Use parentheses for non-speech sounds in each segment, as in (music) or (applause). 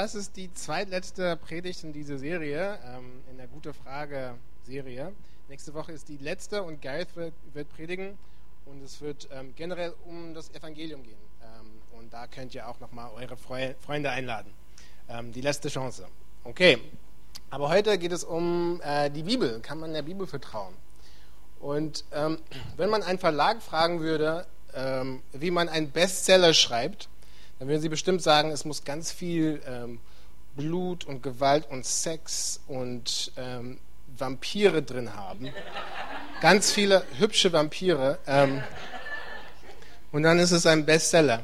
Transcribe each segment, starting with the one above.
das ist die zweitletzte Predigt in dieser Serie, ähm, in der Gute Frage-Serie. Nächste Woche ist die letzte und Gareth wird, wird predigen und es wird ähm, generell um das Evangelium gehen. Ähm, und da könnt ihr auch nochmal eure Freu Freunde einladen. Ähm, die letzte Chance. Okay, aber heute geht es um äh, die Bibel. Kann man der Bibel vertrauen? Und ähm, wenn man einen Verlag fragen würde, ähm, wie man einen Bestseller schreibt, dann würden sie bestimmt sagen, es muss ganz viel ähm, Blut und Gewalt und Sex und ähm, Vampire drin haben. Ganz viele hübsche Vampire. Ähm, und dann ist es ein Bestseller.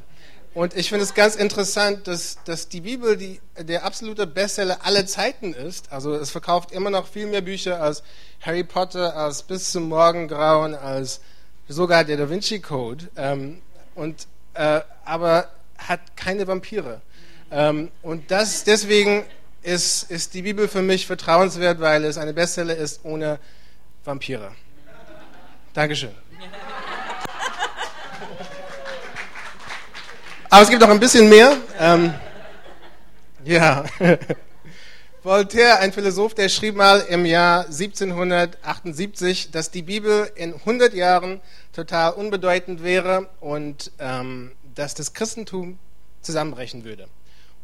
Und ich finde es ganz interessant, dass, dass die Bibel die, der absolute Bestseller aller Zeiten ist. Also es verkauft immer noch viel mehr Bücher als Harry Potter, als Bis zum Morgengrauen, als sogar der Da Vinci Code. Ähm, und, äh, aber hat keine Vampire. Ähm, und das, deswegen ist, ist die Bibel für mich vertrauenswert, weil es eine Bestseller ist ohne Vampire. Dankeschön. Aber es gibt noch ein bisschen mehr. Ähm, ja. (laughs) Voltaire, ein Philosoph, der schrieb mal im Jahr 1778, dass die Bibel in 100 Jahren total unbedeutend wäre und ähm, dass das Christentum zusammenbrechen würde.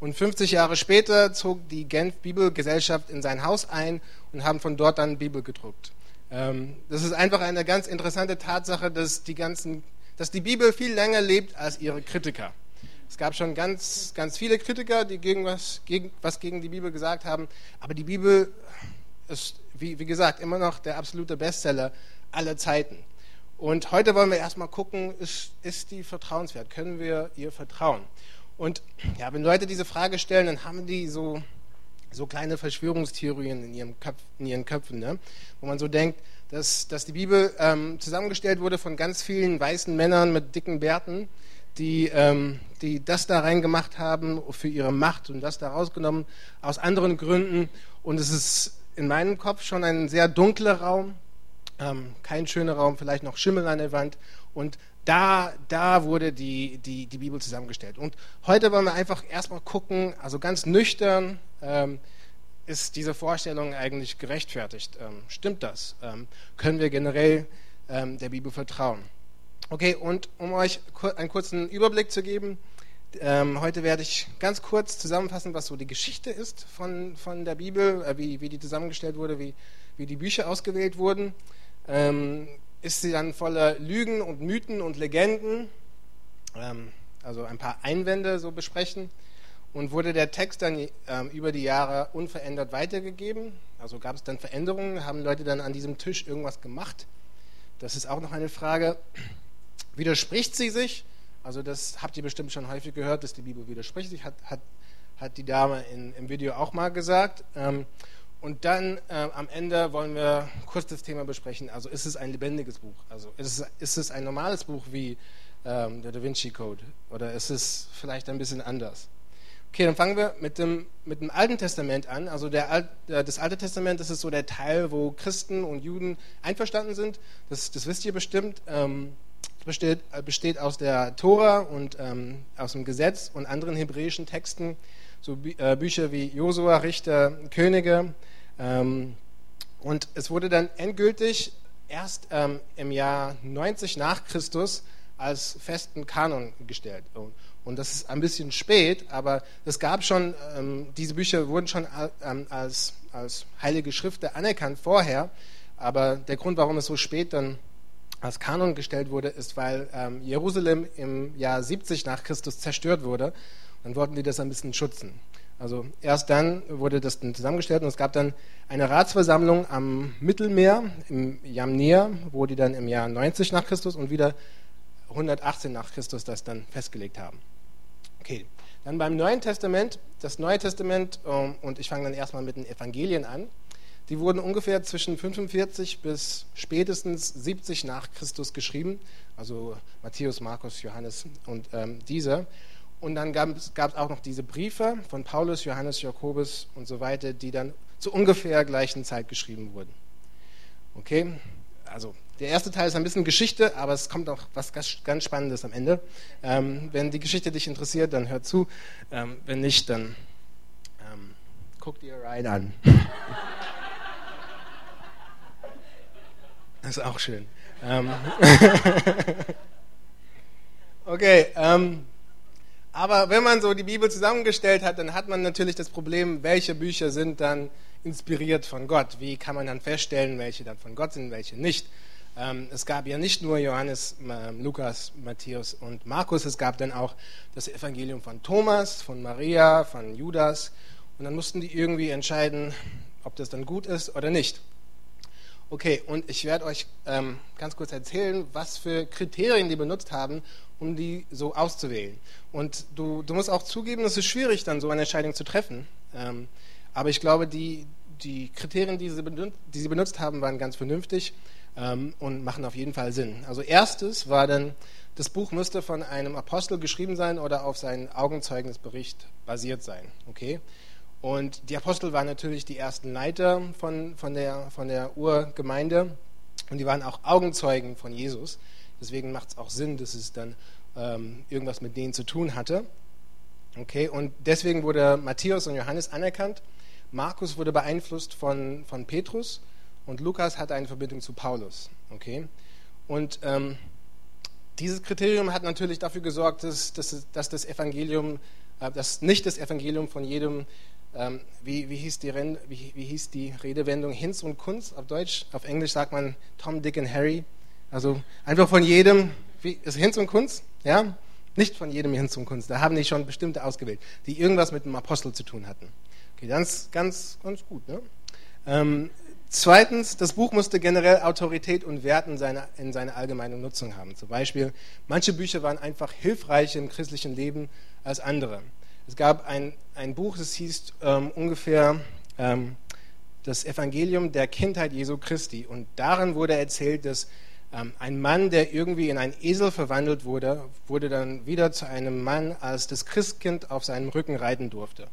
Und 50 Jahre später zog die Genf Bibelgesellschaft in sein Haus ein und haben von dort dann Bibel gedruckt. Ähm, das ist einfach eine ganz interessante Tatsache, dass die, ganzen, dass die Bibel viel länger lebt als ihre Kritiker. Es gab schon ganz, ganz viele Kritiker, die gegen was, gegen, was gegen die Bibel gesagt haben, aber die Bibel ist, wie, wie gesagt, immer noch der absolute Bestseller aller Zeiten. Und heute wollen wir erstmal gucken, ist, ist die vertrauenswert? Können wir ihr vertrauen? Und ja, wenn Leute diese Frage stellen, dann haben die so, so kleine Verschwörungstheorien in, ihrem Köpf, in ihren Köpfen, ne? wo man so denkt, dass, dass die Bibel ähm, zusammengestellt wurde von ganz vielen weißen Männern mit dicken Bärten, die, ähm, die das da reingemacht haben für ihre Macht und das da rausgenommen aus anderen Gründen. Und es ist in meinem Kopf schon ein sehr dunkler Raum, ähm, kein schöner Raum, vielleicht noch Schimmel an der Wand. Und da, da wurde die, die, die Bibel zusammengestellt. Und heute wollen wir einfach erstmal gucken, also ganz nüchtern, ähm, ist diese Vorstellung eigentlich gerechtfertigt? Ähm, stimmt das? Ähm, können wir generell ähm, der Bibel vertrauen? Okay, und um euch einen kurzen Überblick zu geben, ähm, heute werde ich ganz kurz zusammenfassen, was so die Geschichte ist von, von der Bibel, äh, wie, wie die zusammengestellt wurde, wie, wie die Bücher ausgewählt wurden ähm, ist sie dann voller Lügen und Mythen und Legenden, ähm, also ein paar Einwände so besprechen. Und wurde der Text dann ähm, über die Jahre unverändert weitergegeben? Also gab es dann Veränderungen? Haben Leute dann an diesem Tisch irgendwas gemacht? Das ist auch noch eine Frage. (clears throat) Widerspricht sie sich? Also das habt ihr bestimmt schon häufig gehört, dass die Bibel widerspricht sich, hat, hat, hat die Dame in, im Video auch mal gesagt. Ähm, und dann äh, am Ende wollen wir kurz das Thema besprechen. Also ist es ein lebendiges Buch? Also ist es, ist es ein normales Buch wie ähm, der Da Vinci Code? Oder ist es vielleicht ein bisschen anders? Okay, dann fangen wir mit dem, mit dem Alten Testament an. Also der Alt, das Alte Testament, das ist so der Teil, wo Christen und Juden einverstanden sind. Das, das wisst ihr bestimmt. Ähm, besteht, besteht aus der Tora und ähm, aus dem Gesetz und anderen hebräischen Texten. So äh, Bücher wie Josua, Richter, Könige, und es wurde dann endgültig erst ähm, im Jahr 90 nach Christus als festen Kanon gestellt. Und das ist ein bisschen spät, aber es gab schon, ähm, diese Bücher wurden schon ähm, als, als heilige Schriften anerkannt vorher. Aber der Grund, warum es so spät dann als Kanon gestellt wurde, ist, weil ähm, Jerusalem im Jahr 70 nach Christus zerstört wurde. Dann wollten die das ein bisschen schützen. Also erst dann wurde das dann zusammengestellt und es gab dann eine Ratsversammlung am Mittelmeer, im Jamnia, wo die dann im Jahr 90 nach Christus und wieder 118 nach Christus das dann festgelegt haben. Okay, dann beim Neuen Testament, das Neue Testament, ähm, und ich fange dann erstmal mit den Evangelien an, die wurden ungefähr zwischen 45 bis spätestens 70 nach Christus geschrieben, also Matthäus, Markus, Johannes und ähm, dieser. Und dann gab es auch noch diese Briefe von Paulus, Johannes, Jakobus und so weiter, die dann zu ungefähr gleichen Zeit geschrieben wurden. Okay, also der erste Teil ist ein bisschen Geschichte, aber es kommt auch was ganz Spannendes am Ende. Ähm, wenn die Geschichte dich interessiert, dann hör zu. Ähm, wenn nicht, dann guck dir Ryan an. (laughs) Das ist auch schön. Ähm (laughs) okay, ähm, aber wenn man so die Bibel zusammengestellt hat, dann hat man natürlich das Problem, welche Bücher sind dann inspiriert von Gott? Wie kann man dann feststellen, welche dann von Gott sind, welche nicht? Ähm, es gab ja nicht nur Johannes, Lukas, Matthäus und Markus, es gab dann auch das Evangelium von Thomas, von Maria, von Judas. Und dann mussten die irgendwie entscheiden, ob das dann gut ist oder nicht. Okay, und ich werde euch ähm, ganz kurz erzählen, was für Kriterien die benutzt haben, um die so auszuwählen. Und du, du musst auch zugeben, es ist schwierig, dann so eine Entscheidung zu treffen. Ähm, aber ich glaube, die, die Kriterien, die sie, benutzt, die sie benutzt haben, waren ganz vernünftig ähm, und machen auf jeden Fall Sinn. Also erstes war dann, das Buch müsste von einem Apostel geschrieben sein oder auf seinen Augenzeugnisbericht basiert sein. Okay? Und die Apostel waren natürlich die ersten Leiter von, von, der, von der Urgemeinde und die waren auch Augenzeugen von Jesus. Deswegen macht es auch Sinn, dass es dann ähm, irgendwas mit denen zu tun hatte. Okay, und deswegen wurde Matthäus und Johannes anerkannt. Markus wurde beeinflusst von, von Petrus und Lukas hatte eine Verbindung zu Paulus. Okay, und ähm, dieses Kriterium hat natürlich dafür gesorgt, dass, dass, dass das Evangelium, äh, dass nicht das Evangelium von jedem, ähm, wie, wie, hieß die wie, wie hieß die Redewendung, Hinz und Kunz auf Deutsch, auf Englisch sagt man Tom, Dick und Harry, also einfach von jedem, wie, ist Hinz und Kunz? Ja? Nicht von jedem Hinz und Kunz. Da haben die schon bestimmte ausgewählt, die irgendwas mit dem Apostel zu tun hatten. Okay, ganz, ganz, ganz gut. Ne? Ähm, zweitens, das Buch musste generell Autorität und Wert in seiner allgemeinen Nutzung haben. Zum Beispiel, manche Bücher waren einfach hilfreicher im christlichen Leben als andere. Es gab ein, ein Buch, das hieß ähm, ungefähr ähm, das Evangelium der Kindheit Jesu Christi. Und darin wurde erzählt, dass ähm, ein Mann, der irgendwie in einen Esel verwandelt wurde, wurde dann wieder zu einem Mann, als das Christkind auf seinem Rücken reiten durfte.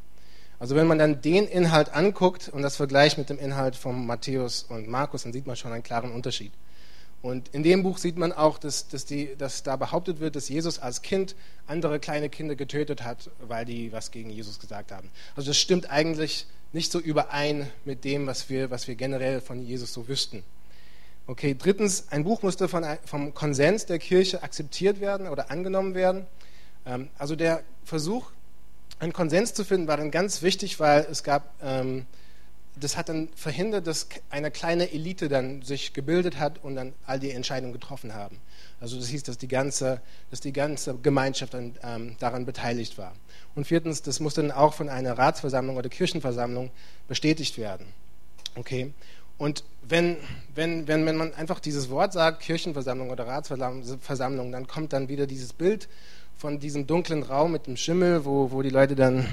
Also wenn man dann den Inhalt anguckt und das vergleicht mit dem Inhalt von Matthäus und Markus, dann sieht man schon einen klaren Unterschied. Und in dem Buch sieht man auch, dass, dass, die, dass da behauptet wird, dass Jesus als Kind andere kleine Kinder getötet hat, weil die was gegen Jesus gesagt haben. Also das stimmt eigentlich nicht so überein mit dem, was wir, was wir generell von Jesus so wüssten. Okay, drittens, ein Buch musste von, vom Konsens der Kirche akzeptiert werden oder angenommen werden. Ähm, also der Versuch, einen Konsens zu finden, war dann ganz wichtig, weil es gab, ähm, das hat dann verhindert, dass eine kleine Elite dann sich gebildet hat und dann all die Entscheidungen getroffen haben. Also das hieß, dass die ganze, dass die ganze Gemeinschaft dann, ähm, daran beteiligt war. Und viertens, das musste dann auch von einer Ratsversammlung oder Kirchenversammlung bestätigt werden. Okay. Und wenn, wenn, wenn, wenn man einfach dieses Wort sagt, Kirchenversammlung oder Ratsversammlung, dann kommt dann wieder dieses Bild von diesem dunklen Raum mit dem Schimmel, wo, wo die Leute dann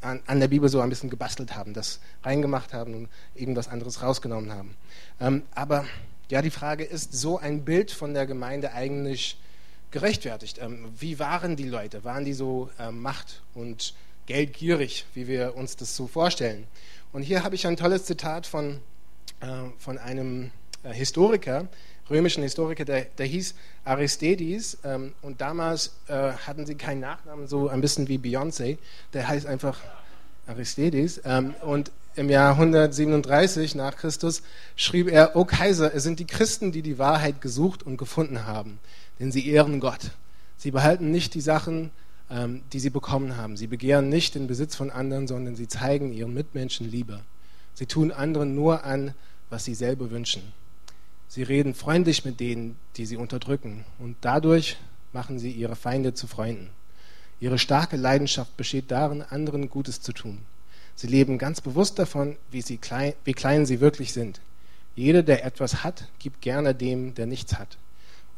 an, der Bibel so ein bisschen gebastelt haben, das reingemacht haben und irgendwas anderes rausgenommen haben. Ähm, aber ja, die Frage ist, so ein Bild von der Gemeinde eigentlich gerechtfertigt? Ähm, wie waren die Leute? Waren die so äh, macht- und geldgierig, wie wir uns das so vorstellen? Und hier habe ich ein tolles Zitat von, äh, von einem äh, Historiker, römischen Historiker, der, der hieß Aristides. Ähm, und damals äh, hatten sie keinen Nachnamen, so ein bisschen wie Beyoncé. Der heißt einfach Aristides. Ähm, und im Jahr 137 nach Christus schrieb er, O Kaiser, es sind die Christen, die die Wahrheit gesucht und gefunden haben, denn sie ehren Gott. Sie behalten nicht die Sachen, ähm, die sie bekommen haben. Sie begehren nicht den Besitz von anderen, sondern sie zeigen ihren Mitmenschen Liebe. Sie tun anderen nur an, was sie selber wünschen. Sie reden freundlich mit denen, die sie unterdrücken, und dadurch machen sie ihre Feinde zu Freunden. Ihre starke Leidenschaft besteht darin, anderen Gutes zu tun. Sie leben ganz bewusst davon, wie, sie klein, wie klein sie wirklich sind. Jeder, der etwas hat, gibt gerne dem, der nichts hat.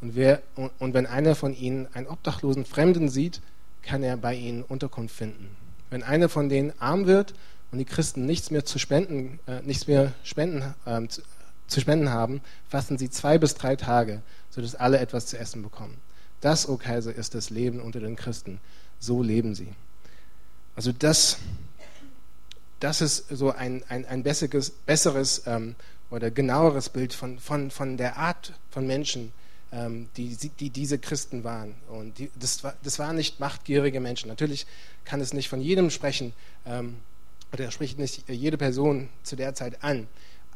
Und, wer, und wenn einer von ihnen einen obdachlosen Fremden sieht, kann er bei ihnen Unterkunft finden. Wenn einer von denen arm wird und die Christen nichts mehr zu spenden, äh, nichts mehr spenden, äh, zu, spenden haben, fasten sie zwei bis drei Tage, sodass alle etwas zu essen bekommen. Das, o oh Kaiser, ist das Leben unter den Christen. So leben sie. Also das, das ist so ein, ein, ein besseres, besseres ähm, oder genaueres Bild von, von, von der Art von Menschen, ähm, die, die diese Christen waren. Und die, das, war, das waren nicht machtgierige Menschen. Natürlich kann es nicht von jedem sprechen, ähm, oder er spricht nicht jede Person zu der Zeit an,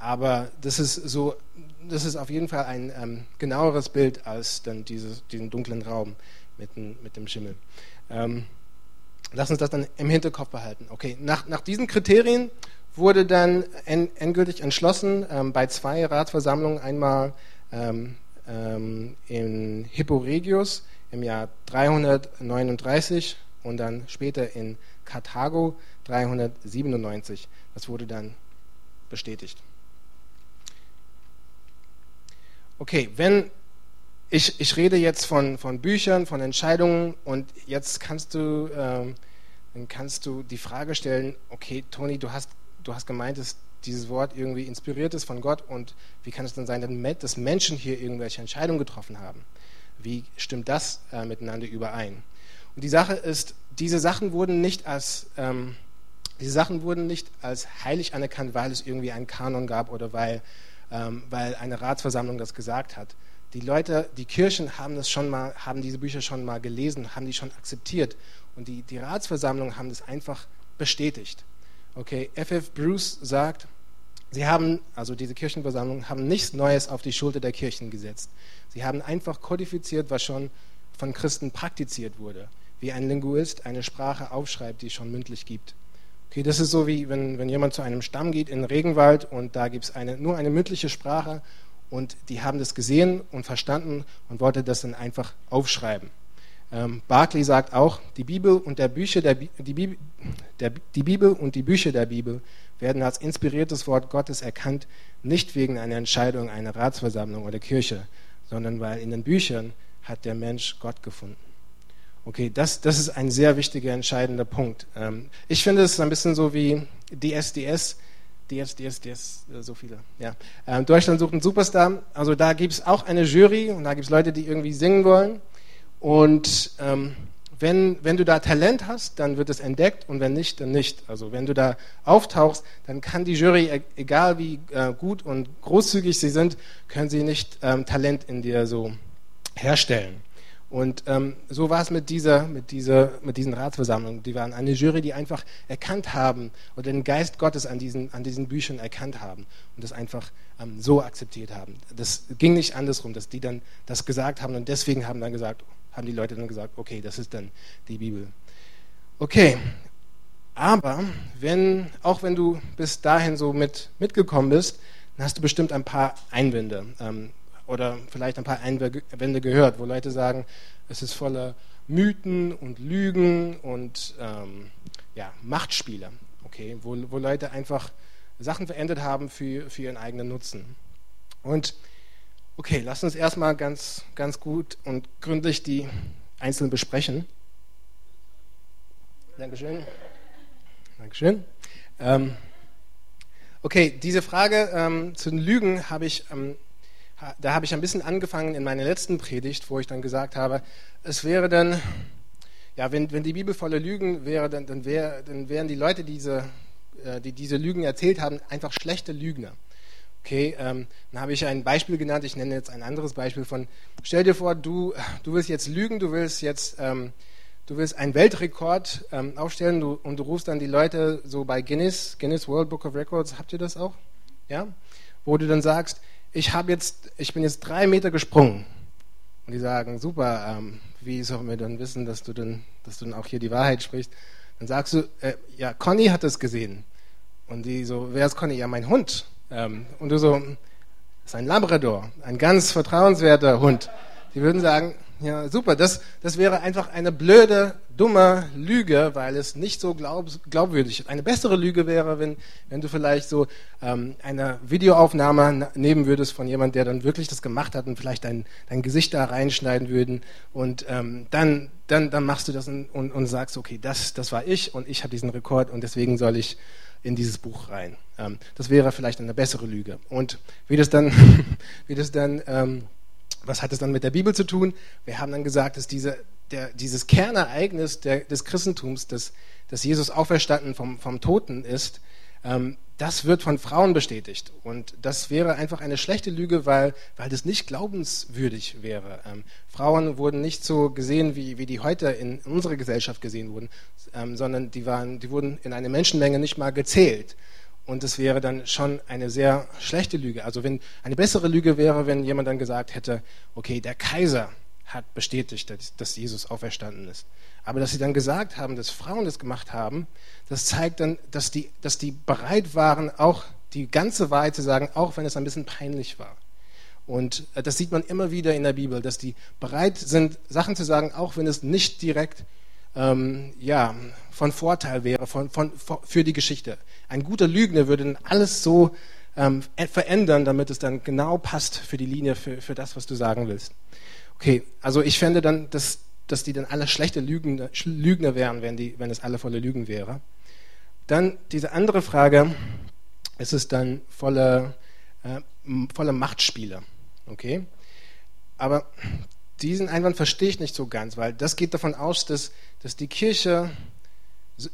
aber das ist so, das ist auf jeden Fall ein ähm, genaueres Bild als dann dieses, diesen dunklen Raum mit, mit dem Schimmel. Ähm, lass uns das dann im Hinterkopf behalten. Okay, nach, nach diesen Kriterien wurde dann en, endgültig entschlossen, ähm, bei zwei Ratsversammlungen, einmal ähm, ähm, in Hippo Regius im Jahr 339 und dann später in Karthago 397. Das wurde dann bestätigt. Okay, wenn ich, ich rede jetzt von, von Büchern, von Entscheidungen und jetzt kannst du, ähm, dann kannst du die Frage stellen, okay, Toni, du hast, du hast gemeint, dass dieses Wort irgendwie inspiriert ist von Gott und wie kann es dann sein, dass Menschen hier irgendwelche Entscheidungen getroffen haben? Wie stimmt das äh, miteinander überein? Und die Sache ist, diese Sachen wurden nicht als ähm, diese Sachen wurden nicht als heilig anerkannt, weil es irgendwie einen Kanon gab oder weil, weil eine Ratsversammlung das gesagt hat. Die Leute, die Kirchen haben das schon mal, haben diese Bücher schon mal gelesen, haben die schon akzeptiert und die, die Ratsversammlungen haben das einfach bestätigt. Okay, F.F. Bruce sagt, sie haben, also diese Kirchenversammlungen, haben nichts Neues auf die Schulter der Kirchen gesetzt. Sie haben einfach kodifiziert, was schon von Christen praktiziert wurde, wie ein Linguist eine Sprache aufschreibt, die es schon mündlich gibt. Okay, das ist so wie wenn, wenn jemand zu einem Stamm geht in den Regenwald und da gibt es eine, nur eine mündliche Sprache und die haben das gesehen und verstanden und wollten das dann einfach aufschreiben. Ähm, Barclay sagt auch, die Bibel und der Bücher der, die, Bibel, der, die Bibel und die Bücher der Bibel werden als inspiriertes Wort Gottes erkannt, nicht wegen einer Entscheidung einer Ratsversammlung oder Kirche, sondern weil in den Büchern hat der Mensch Gott gefunden. Okay, das, das ist ein sehr wichtiger, entscheidender Punkt. Ähm, ich finde es ein bisschen so wie DSDS, DS, DS, DS, äh, so viele. Ja. Ähm, Deutschland sucht einen Superstar. Also da gibt es auch eine Jury und da gibt es Leute, die irgendwie singen wollen. Und ähm, wenn, wenn du da Talent hast, dann wird es entdeckt und wenn nicht, dann nicht. Also wenn du da auftauchst, dann kann die Jury, e-, egal wie äh, gut und großzügig sie sind, können sie nicht ähm, Talent in dir so herstellen. Und ähm, so war es mit dieser, mit dieser, mit diesen Ratsversammlungen. Die waren eine Jury, die einfach erkannt haben oder den Geist Gottes an diesen, an diesen Büchern erkannt haben und das einfach ähm, so akzeptiert haben. Das ging nicht andersrum, dass die dann das gesagt haben und deswegen haben dann gesagt, haben die Leute dann gesagt, okay, das ist dann die Bibel. Okay, aber wenn, auch wenn du bis dahin so mit, mitgekommen bist, dann hast du bestimmt ein paar Einwände. Ähm, oder vielleicht ein paar Einwände gehört, wo Leute sagen, es ist voller Mythen und Lügen und ähm, ja, Machtspiele, okay, wo, wo Leute einfach Sachen verändert haben für, für ihren eigenen Nutzen. Und okay, lass uns erstmal ganz, ganz gut und gründlich die einzelnen besprechen. Dankeschön. Dankeschön. Ähm, okay, diese Frage ähm, zu den Lügen habe ich ähm, da habe ich ein bisschen angefangen in meiner letzten Predigt, wo ich dann gesagt habe, es wäre dann, ja, wenn, wenn die Bibel voller Lügen wäre, dann, dann, wär, dann wären die Leute, diese, äh, die diese Lügen erzählt haben, einfach schlechte Lügner. Okay, ähm, dann habe ich ein Beispiel genannt, ich nenne jetzt ein anderes Beispiel von, stell dir vor, du, du willst jetzt lügen, du willst jetzt, ähm, du willst einen Weltrekord ähm, aufstellen du, und du rufst dann die Leute so bei Guinness, Guinness World Book of Records, habt ihr das auch? Ja? Wo du dann sagst, ich habe jetzt, ich bin jetzt drei Meter gesprungen. Und die sagen, super, ähm, wie sollen wir dann wissen, dass du dann, dass du dann auch hier die Wahrheit sprichst? Dann sagst du, äh, ja, Conny hat es gesehen. Und die so, wer ist Conny? Ja, mein Hund. Ähm, und du so, das ist ein Labrador, ein ganz vertrauenswerter Hund. Die würden sagen, ja, super. Das, das wäre einfach eine blöde, dumme Lüge, weil es nicht so glaub, glaubwürdig ist. Eine bessere Lüge wäre, wenn, wenn du vielleicht so ähm, eine Videoaufnahme nehmen würdest von jemand, der dann wirklich das gemacht hat und vielleicht dein, dein Gesicht da reinschneiden würden und ähm, dann, dann, dann machst du das und, und, und sagst, okay, das, das war ich und ich habe diesen Rekord und deswegen soll ich in dieses Buch rein. Ähm, das wäre vielleicht eine bessere Lüge. Und wie das dann, (laughs) wie das dann ähm, was hat es dann mit der Bibel zu tun? Wir haben dann gesagt, dass diese, der, dieses Kernereignis der, des Christentums, dass, dass Jesus auferstanden vom, vom Toten ist, ähm, das wird von Frauen bestätigt. Und das wäre einfach eine schlechte Lüge, weil, weil das nicht glaubenswürdig wäre. Ähm, Frauen wurden nicht so gesehen, wie, wie die heute in unserer Gesellschaft gesehen wurden, ähm, sondern die, waren, die wurden in einer Menschenmenge nicht mal gezählt. Und das wäre dann schon eine sehr schlechte Lüge. Also wenn eine bessere Lüge wäre, wenn jemand dann gesagt hätte, okay, der Kaiser hat bestätigt, dass Jesus auferstanden ist. Aber dass sie dann gesagt haben, dass Frauen das gemacht haben, das zeigt dann, dass die, dass die bereit waren, auch die ganze Wahrheit zu sagen, auch wenn es ein bisschen peinlich war. Und äh, das sieht man immer wieder in der Bibel, dass die bereit sind, Sachen zu sagen, auch wenn es nicht direkt ähm, ja, von Vorteil wäre von, von, für die Geschichte. Ein guter Lügner würde dann alles so ähm, verändern, damit es dann genau passt für die Linie, für, für das, was du sagen willst. Okay, also ich fände dann, dass, dass die dann alle schlechte Lügner, Lügner wären, wenn, die, wenn es alle volle Lügen wäre. Dann diese andere Frage, ist es dann volle, äh, volle Machtspiele. Okay? Aber diesen Einwand verstehe ich nicht so ganz, weil das geht davon aus, dass, dass die Kirche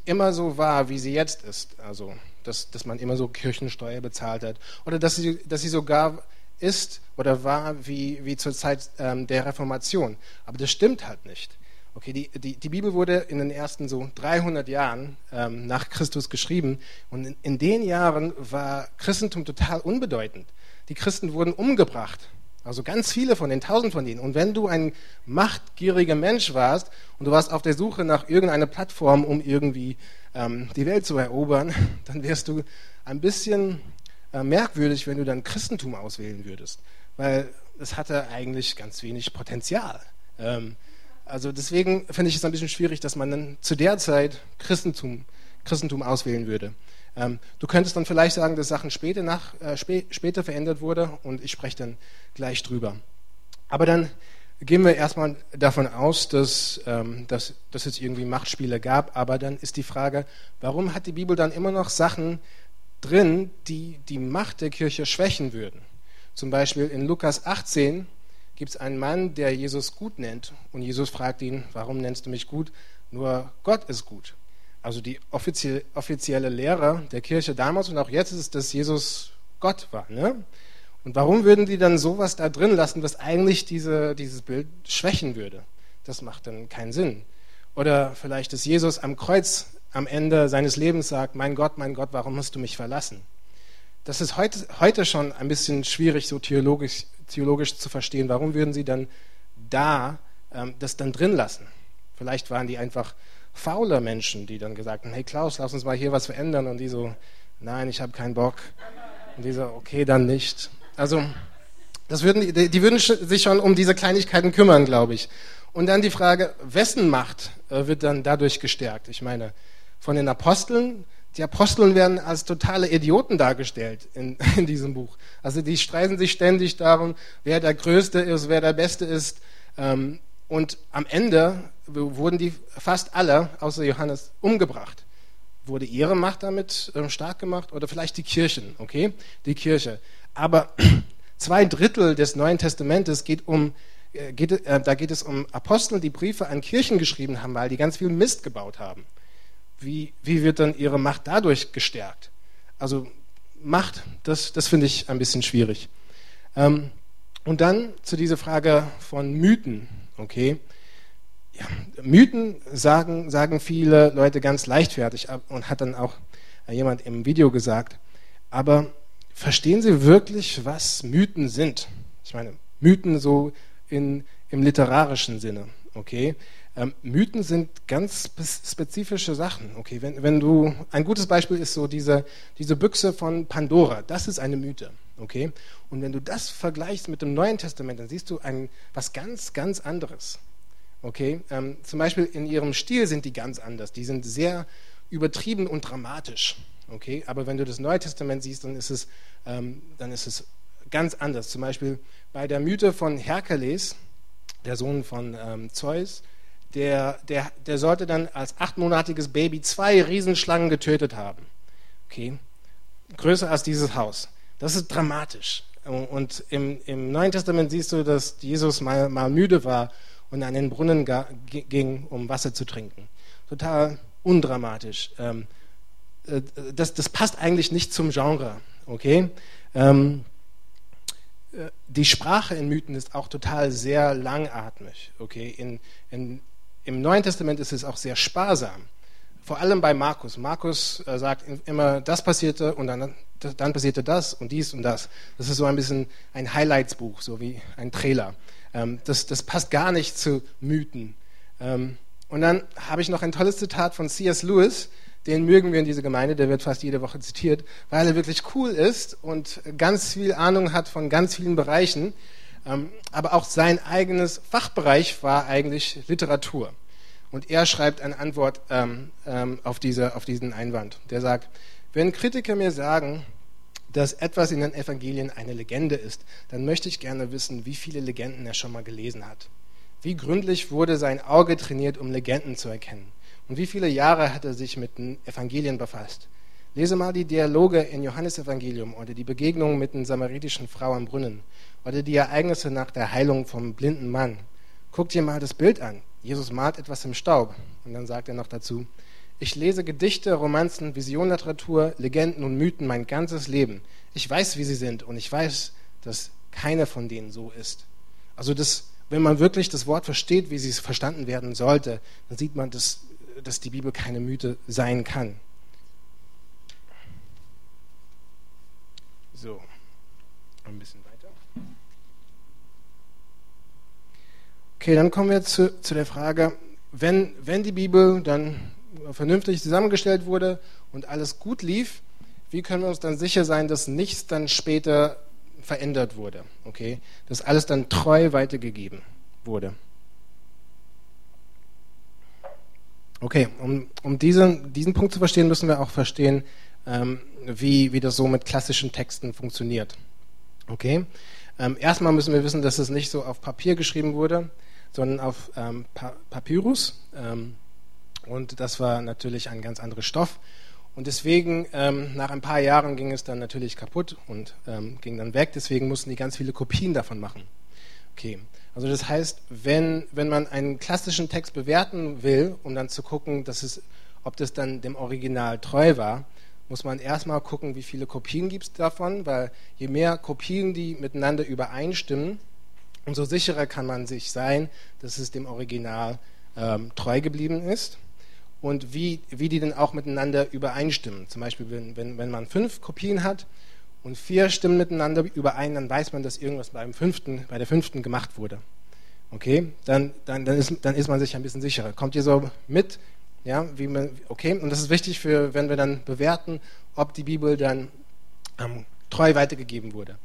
immer so war, wie sie jetzt ist. Also, dass, dass man immer so Kirchensteuer bezahlt hat. Oder dass sie, dass sie sogar ist oder war wie, wie zur Zeit ähm, der Reformation. Aber das stimmt halt nicht. Okay, die, die, die Bibel wurde in den ersten so 300 Jahren ähm, nach Christus geschrieben und in, in den Jahren war Christentum total unbedeutend. Die Christen wurden umgebracht. Also ganz viele von den tausend von denen. Und wenn du ein machtgieriger Mensch warst und du warst auf der Suche nach irgendeiner Plattform, um irgendwie die Welt zu erobern, (laughs) dann wärst du ein bisschen äh, merkwürdig, wenn du dann Christentum auswählen würdest, weil es hatte eigentlich ganz wenig Potenzial. Ähm, also deswegen finde ich es ein bisschen schwierig, dass man dann zu der Zeit Christentum, Christentum auswählen würde. Ähm, du könntest dann vielleicht sagen, dass Sachen später, nach, äh, spä später verändert wurde und ich spreche dann gleich drüber. Aber dann gehen wir erstmal davon aus, dass, ähm, dass, dass es irgendwie Machtspiele gab, aber dann ist die Frage, warum hat die Bibel dann immer noch Sachen drin, die die Macht der Kirche schwächen würden? Zum Beispiel in Lukas 18 gibt es einen Mann, der Jesus gut nennt und Jesus fragt ihn, warum nennst du mich gut? Nur Gott ist gut. Also die offizie offizielle Lehre der Kirche damals und auch jetzt ist, dass Jesus Gott war. Ne? Und warum würden die dann sowas da drin lassen, was eigentlich diese, dieses Bild schwächen würde? Das macht dann keinen Sinn. Oder vielleicht, dass Jesus am Kreuz am Ende seines Lebens sagt, mein Gott, mein Gott, warum musst du mich verlassen? Das ist heute, heute schon ein bisschen schwierig, so theologisch, theologisch zu verstehen. Warum würden sie dann da ähm, das dann drin lassen? Vielleicht waren die einfach faule Menschen, die dann gesagt haben, hey Klaus, lass uns mal hier was verändern. Und die so, nein, ich habe keinen Bock. Und die so, okay, dann nicht. Also, das würden, die, würden sich schon um diese Kleinigkeiten kümmern, glaube ich. Und dann die Frage, wessen Macht äh, wird dann dadurch gestärkt? Ich meine, von den Aposteln, die Aposteln werden als totale Idioten dargestellt in, (laughs) in diesem Buch. Also die streiten sich ständig darum, wer der Größte ist, wer der Beste ist. Ähm, und am Ende wurden die fast alle, außer Johannes, umgebracht. Wurde ihre Macht damit ähm, stark gemacht oder vielleicht die Kirchen, okay? Die Kirche. Aber (clears throat) zwei Drittel des Neuen Testamentes geht um, äh, geht, äh, da geht es um Apostel, die Briefe an Kirchen geschrieben haben, weil die ganz viel Mist gebaut haben. Wie, wie wird dann ihre Macht dadurch gestärkt? Also Macht, das, das finde ich ein bisschen schwierig. Ähm, und dann zu dieser Frage von Mythen. Okay? Ja, Mythen sagen, sagen viele Leute ganz leichtfertig und hat dann auch jemand im Video gesagt. Aber verstehen Sie wirklich, was Mythen sind? Ich meine, Mythen so in, im literarischen Sinne. Okay? Ähm, Mythen sind ganz spezifische Sachen. Okay, wenn, wenn du ein gutes Beispiel ist so diese, diese Büchse von Pandora, das ist eine Mythe. Okay? Und wenn du das vergleichst mit dem Neuen Testament, dann siehst du ein, was ganz, ganz anderes. Okay? Ähm, zum Beispiel in ihrem Stil sind die ganz anders. Die sind sehr übertrieben und dramatisch. Okay? Aber wenn du das Neue Testament siehst, dann ist es, ähm, dann ist es ganz anders. Zum Beispiel bei der Mythe von Herkules, der Sohn von ähm, Zeus, der, der, der sollte dann als achtmonatiges Baby zwei Riesenschlangen getötet haben. Okay? Größer als dieses Haus. Das ist dramatisch. Und im, im Neuen Testament siehst du, dass Jesus mal, mal müde war und an den Brunnen ging, um Wasser zu trinken. Total undramatisch. Ähm, äh, das, das passt eigentlich nicht zum Genre. Okay? Ähm, äh, die Sprache in Mythen ist auch total sehr langatmig. Okay? In, in, Im Neuen Testament ist es auch sehr sparsam. Vor allem bei Markus. Markus äh, sagt immer, das passierte und dann, dann passierte das und dies und das. Das ist so ein bisschen ein Highlights-Buch, so wie ein Trailer. Ähm, das, das passt gar nicht zu Mythen. Ähm, und dann habe ich noch ein tolles Zitat von C.S. Lewis, den mögen wir in dieser Gemeinde, der wird fast jede Woche zitiert, weil er wirklich cool ist und ganz viel Ahnung hat von ganz vielen Bereichen. Ähm, aber auch sein eigenes Fachbereich war eigentlich Literatur. Und er schreibt eine Antwort ähm, ähm, auf, diese, auf diesen Einwand. Der sagt, wenn Kritiker mir sagen, dass etwas in den Evangelien eine Legende ist, dann möchte ich gerne wissen, wie viele Legenden er schon mal gelesen hat. Wie gründlich wurde sein Auge trainiert, um Legenden zu erkennen? Und wie viele Jahre hat er sich mit den Evangelien befasst? Lese mal die Dialoge in Johannesevangelium oder die Begegnung mit den samaritischen Frau am Brunnen oder die Ereignisse nach der Heilung vom blinden Mann. Guck dir mal das Bild an. Jesus malt etwas im Staub. Und dann sagt er noch dazu, ich lese Gedichte, Romanzen, Visionliteratur, Legenden und Mythen mein ganzes Leben. Ich weiß, wie sie sind und ich weiß, dass keine von denen so ist. Also das, wenn man wirklich das Wort versteht, wie es verstanden werden sollte, dann sieht man, dass, dass die Bibel keine Mythe sein kann. So, ein bisschen weiter. Okay, dann kommen wir zu, zu der Frage, wenn, wenn die Bibel dann vernünftig zusammengestellt wurde und alles gut lief, wie können wir uns dann sicher sein, dass nichts dann später verändert wurde? Okay, dass alles dann treu weitergegeben wurde. Okay, um, um diesen, diesen Punkt zu verstehen, müssen wir auch verstehen, ähm, wie, wie das so mit klassischen Texten funktioniert. Okay, ähm, erstmal müssen wir wissen, dass es nicht so auf Papier geschrieben wurde, sondern auf ähm, pa Papyrus. Ähm, und das war natürlich ein ganz anderer Stoff. Und deswegen, ähm, nach ein paar Jahren ging es dann natürlich kaputt und ähm, ging dann weg. Deswegen mussten die ganz viele Kopien davon machen. Okay, also das heißt, wenn, wenn man einen klassischen Text bewerten will, um dann zu gucken, dass es, ob das dann dem Original treu war, muss man erstmal gucken, wie viele Kopien gibt es davon, weil je mehr Kopien, die miteinander übereinstimmen, umso sicherer kann man sich sein, dass es dem Original ähm, treu geblieben ist und wie, wie die dann auch miteinander übereinstimmen. Zum Beispiel, wenn, wenn, wenn man fünf Kopien hat und vier stimmen miteinander überein, dann weiß man, dass irgendwas beim fünften, bei der fünften gemacht wurde. Okay, dann, dann, dann, ist, dann ist man sich ein bisschen sicherer. Kommt ihr so mit? Ja, wie man, okay, und das ist wichtig für, wenn wir dann bewerten, ob die Bibel dann ähm, treu weitergegeben wurde.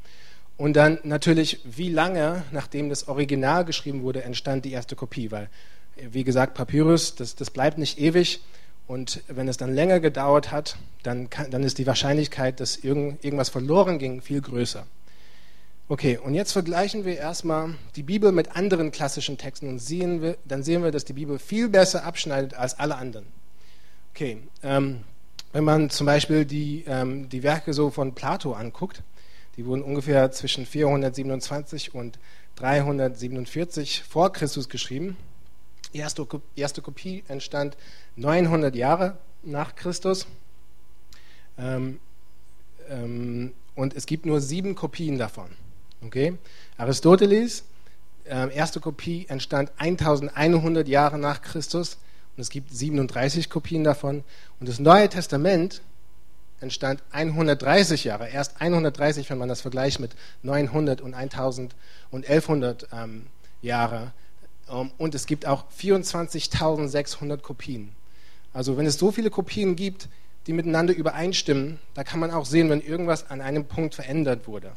Und dann natürlich, wie lange, nachdem das Original geschrieben wurde, entstand die erste Kopie, weil, wie gesagt, Papyrus, das, das bleibt nicht ewig. Und wenn es dann länger gedauert hat, dann, kann, dann ist die Wahrscheinlichkeit, dass irgend, irgendwas verloren ging, viel größer. Okay, und jetzt vergleichen wir erstmal die Bibel mit anderen klassischen Texten und sehen wir, dann sehen wir, dass die Bibel viel besser abschneidet als alle anderen. Okay, ähm, wenn man zum Beispiel die, ähm, die Werke so von Plato anguckt, die wurden ungefähr zwischen 427 und 347 vor Christus geschrieben. Die erste, erste Kopie entstand 900 Jahre nach Christus. Ähm, ähm, und es gibt nur sieben Kopien davon. Okay? Aristoteles, äh, erste Kopie entstand 1100 Jahre nach Christus und es gibt 37 Kopien davon. Und das Neue Testament entstand 130 Jahre, erst 130, wenn man das vergleicht mit 900 und 1000 und 1100 ähm, Jahre. Ähm, und es gibt auch 24.600 Kopien. Also wenn es so viele Kopien gibt, die miteinander übereinstimmen, da kann man auch sehen, wenn irgendwas an einem Punkt verändert wurde.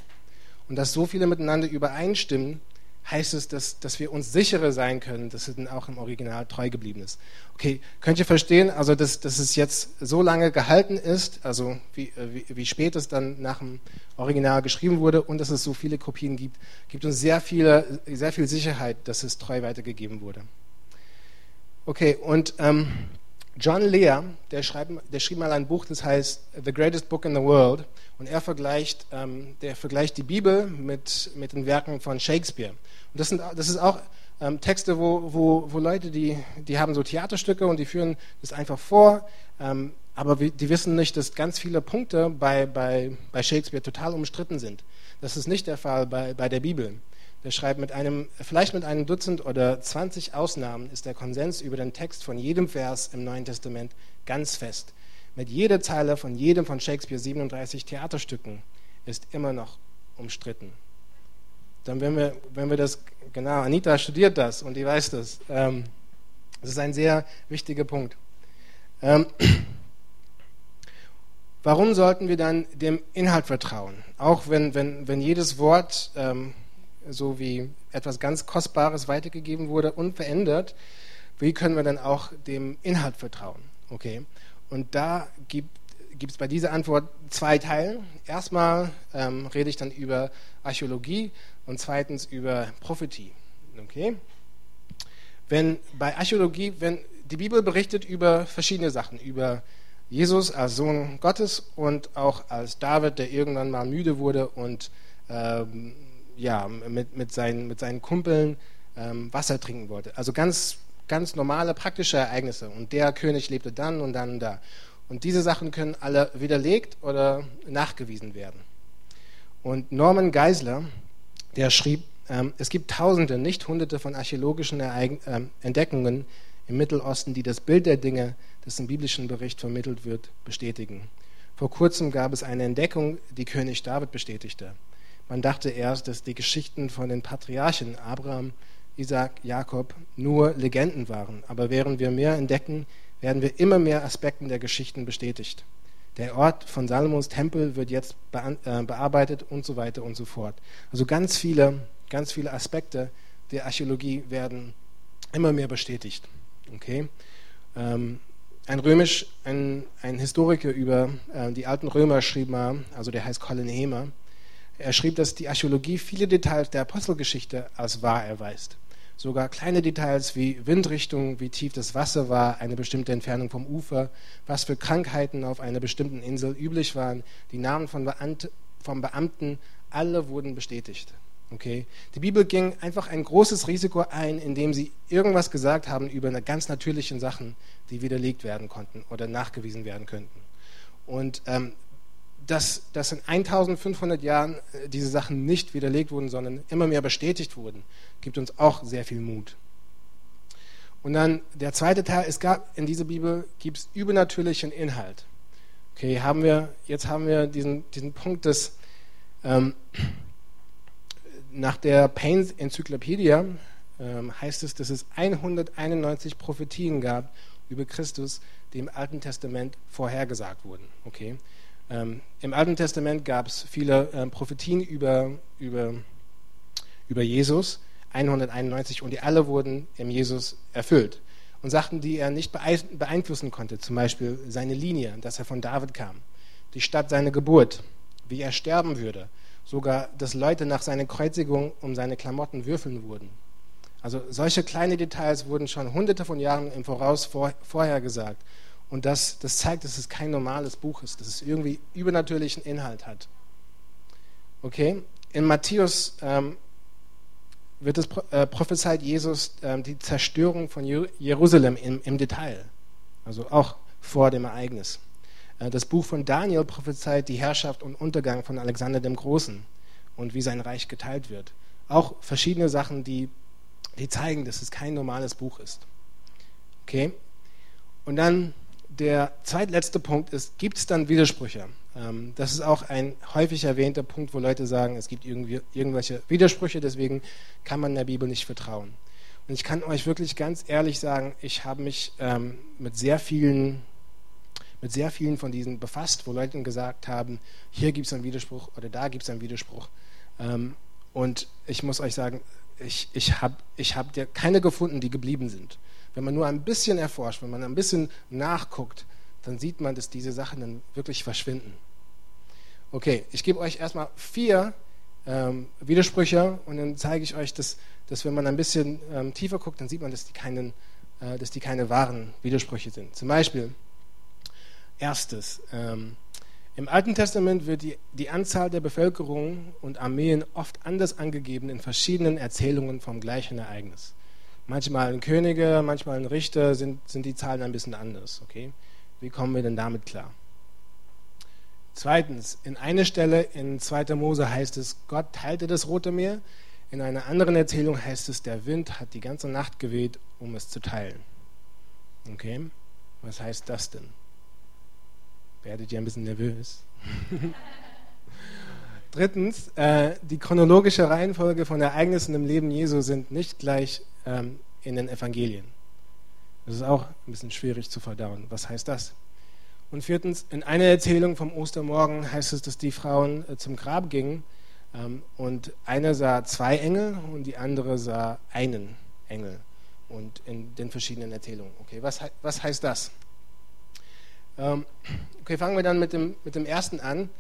Und dass so viele miteinander übereinstimmen, heißt es, dass, dass wir uns sicherer sein können, dass es dann auch im Original treu geblieben ist. Okay, könnt ihr verstehen, also dass, dass es jetzt so lange gehalten ist, also wie, äh, wie, wie spät es dann nach dem Original geschrieben wurde und dass es so viele Kopien gibt, gibt uns sehr, viele, sehr viel Sicherheit, dass es treu weitergegeben wurde. Okay, und ähm, John Lear, der, schreibt, der schrieb mal ein Buch, das heißt The Greatest Book in the World. Und er vergleicht, ähm, der vergleicht die Bibel mit, mit den Werken von Shakespeare. Und das, sind, das ist auch ähm, Texte, wo, wo, wo Leute, die, die haben so Theaterstücke und die führen das einfach vor. Ähm, aber die wissen nicht, dass ganz viele Punkte bei, bei, bei Shakespeare total umstritten sind. Das ist nicht der Fall bei, bei der Bibel. Der schreibt mit einem, vielleicht mit einem Dutzend oder 20 Ausnahmen ist der Konsens über den Text von jedem Vers im Neuen Testament ganz fest. Mit jeder Zeile von jedem von Shakespeare 37 Theaterstücken ist immer noch umstritten. Dann, wenn wir, wenn wir das, genau, Anita studiert das und die weiß das. Ähm, das ist ein sehr wichtiger Punkt. Ähm, warum sollten wir dann dem Inhalt vertrauen? Auch wenn, wenn, wenn jedes Wort ähm, so wie etwas ganz Kostbares weitergegeben wurde, unverändert, wie können wir dann auch dem Inhalt vertrauen? Okay. Und da gibt es bei dieser Antwort zwei Teile. Erstmal ähm, rede ich dann über Archäologie und zweitens über Prophetie. Okay? Wenn bei Archäologie, wenn die Bibel berichtet über verschiedene Sachen, über Jesus als Sohn Gottes und auch als David, der irgendwann mal müde wurde und ähm, ja, mit, mit, seinen, mit seinen Kumpeln ähm, Wasser trinken wollte. Also ganz, ganz normale, praktische Ereignisse. Und der König lebte dann und dann und da. Und diese Sachen können alle widerlegt oder nachgewiesen werden. Und Norman Geisler, der schrieb, ähm, es gibt Tausende, nicht Hunderte von archäologischen Ereign äh, Entdeckungen im Mittelosten, die das Bild der Dinge, das im biblischen Bericht vermittelt wird, bestätigen. Vor kurzem gab es eine Entdeckung, die König David bestätigte. Man dachte erst, dass die Geschichten von den Patriarchen Abraham, Isaac, Jakob nur Legenden waren. Aber während wir mehr entdecken, werden wir immer mehr Aspekten der Geschichten bestätigt. Der Ort von Salomos Tempel wird jetzt äh, bearbeitet und so weiter und so fort. Also ganz viele, ganz viele Aspekte der Archäologie werden immer mehr bestätigt. Okay? Ähm, ein römisch, ein, ein Historiker über äh, die alten Römer schrieb mal, also der heißt Colin Hemer, er schrieb, dass die Archäologie viele Details der Apostelgeschichte als wahr erweist. Sogar kleine Details wie Windrichtung, wie tief das Wasser war, eine bestimmte Entfernung vom Ufer, was für Krankheiten auf einer bestimmten Insel üblich waren, die Namen von, Beamt, von Beamten, alle wurden bestätigt. Okay? Die Bibel ging einfach ein großes Risiko ein, indem sie irgendwas gesagt haben über ganz natürlichen Sachen, die widerlegt werden konnten oder nachgewiesen werden könnten. Und ähm, dass, dass in 1500 Jahren äh, diese Sachen nicht widerlegt wurden, sondern immer mehr bestätigt wurden, gibt uns auch sehr viel Mut. Und dann der zweite Teil, es gab in dieser Bibel gibt es übernatürlichen Inhalt. Okay, haben wir, jetzt haben wir diesen, diesen Punkt, dass ähm, nach der Paynes Enzyklopädie ähm, heißt es, dass es 191 Prophetien gab über Christus, die im Alten Testament vorhergesagt wurden. Okay, ähm, Im Alten Testament gab es viele ähm, Prophetien über, über, über Jesus, 191, und die alle wurden im Jesus erfüllt. Und Sachen, die er nicht beeinflussen konnte, zum Beispiel seine Linie, dass er von David kam, die Stadt seiner Geburt, wie er sterben würde, sogar, dass Leute nach seiner Kreuzigung um seine Klamotten würfeln wurden. Also solche kleine Details wurden schon hunderte von Jahren im Voraus vor, vorher gesagt. Und das, das zeigt, dass es kein normales Buch ist, dass es irgendwie übernatürlichen Inhalt hat. Okay? In Matthäus ähm, wird es äh, prophezeit Jesus ähm, die Zerstörung von Jerusalem im, im, Detail, also auch vor dem Ereignis. Äh, das Buch von Daniel prophezeit die Herrschaft und Untergang von Alexander dem Großen und wie sein Reich geteilt wird. Auch verschiedene Sachen, die, die zeigen, dass es kein normales Buch ist. Okay? Und dann der zweitletzte Punkt ist, gibt es dann Widersprüche? Ähm, das ist auch ein häufig erwähnter Punkt, wo Leute sagen, es gibt irgendwie, irgendwelche Widersprüche, deswegen kann man der Bibel nicht vertrauen. Und ich kann euch wirklich ganz ehrlich sagen, ich habe mich ähm, mit sehr vielen mit sehr vielen von diesen befasst, wo Leute gesagt haben, hier gibt es einen Widerspruch oder da gibt es einen Widerspruch. Ähm, und ich muss euch sagen, ich, ich habe ich hab keine gefunden, die geblieben sind. Wenn man nur ein bisschen erforscht, wenn man ein bisschen nachguckt, dann sieht man, dass diese Sachen dann wirklich verschwinden. Okay, ich gebe euch erstmal vier ähm, Widersprüche und dann zeige ich euch, dass, dass wenn man ein bisschen ähm, tiefer guckt, dann sieht man, dass die, keinen, äh, dass die keine wahren Widersprüche sind. Zum Beispiel, erstes, ähm, im Alten Testament wird die, die Anzahl der Bevölkerung und Armeen oft anders angegeben in verschiedenen Erzählungen vom gleichen Ereignis. Manchmal ein Könige, manchmal ein Richter sind, sind die Zahlen ein bisschen anders. Okay? Wie kommen wir denn damit klar? Zweitens, in einer Stelle in 2. Mose heißt es, Gott teilte das Rote Meer. In einer anderen Erzählung heißt es, der Wind hat die ganze Nacht geweht, um es zu teilen. Okay, was heißt das denn? Werdet ihr ein bisschen nervös? (laughs) Drittens, äh, die chronologische Reihenfolge von Ereignissen im Leben Jesu sind nicht gleich ähm, in den Evangelien. Das ist auch ein bisschen schwierig zu verdauen. Was heißt das? Und viertens, in einer Erzählung vom Ostermorgen heißt es, dass die Frauen äh, zum Grab gingen ähm, und eine sah zwei Engel und die andere sah einen Engel. Und in den verschiedenen Erzählungen. Okay, was, was heißt das? Ähm, okay, fangen wir dann mit dem, mit dem ersten an.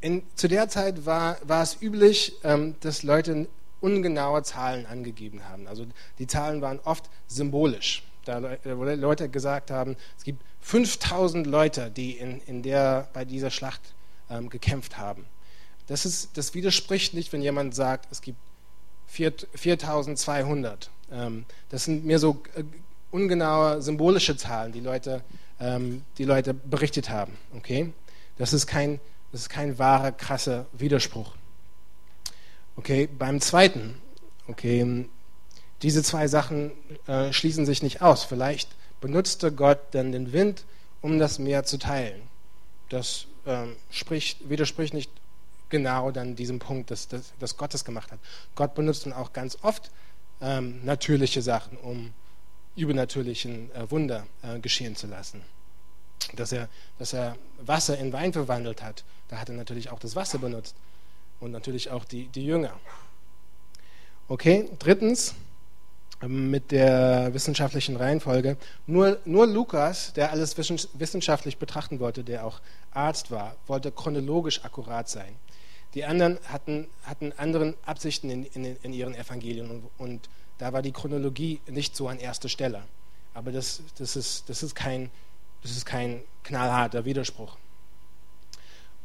In, zu der Zeit war, war es üblich, ähm, dass Leute ungenaue Zahlen angegeben haben. Also die Zahlen waren oft symbolisch. Da Leute gesagt haben, es gibt 5000 Leute, die in, in der, bei dieser Schlacht ähm, gekämpft haben. Das, ist, das widerspricht nicht, wenn jemand sagt, es gibt 4200. Ähm, das sind mehr so äh, ungenaue symbolische Zahlen, die Leute, ähm, die Leute berichtet haben. Okay? Das ist kein, das ist kein wahrer, krasser Widerspruch. Okay, beim zweiten, okay, diese zwei Sachen äh, schließen sich nicht aus. Vielleicht benutzte Gott dann den Wind, um das Meer zu teilen. Das ähm, spricht, widerspricht nicht genau dann diesem Punkt, dass, dass, dass Gott das gemacht hat. Gott benutzt dann auch ganz oft ähm, natürliche Sachen, um übernatürlichen äh, Wunder äh, geschehen zu lassen. Dass er, dass er Wasser in Wein verwandelt hat, da hat er natürlich auch das Wasser benutzt und natürlich auch die, die Jünger. Okay, drittens, mit der wissenschaftlichen Reihenfolge. Nur, nur Lukas, der alles wissenschaftlich betrachten wollte, der auch Arzt war, wollte chronologisch akkurat sein. Die anderen hatten, hatten anderen Absichten in, in, in ihren Evangelien und, und, da war die Chronologie nicht so an erster Stelle. Aber das, das, ist, das, ist, kein, das ist kein knallharter Widerspruch.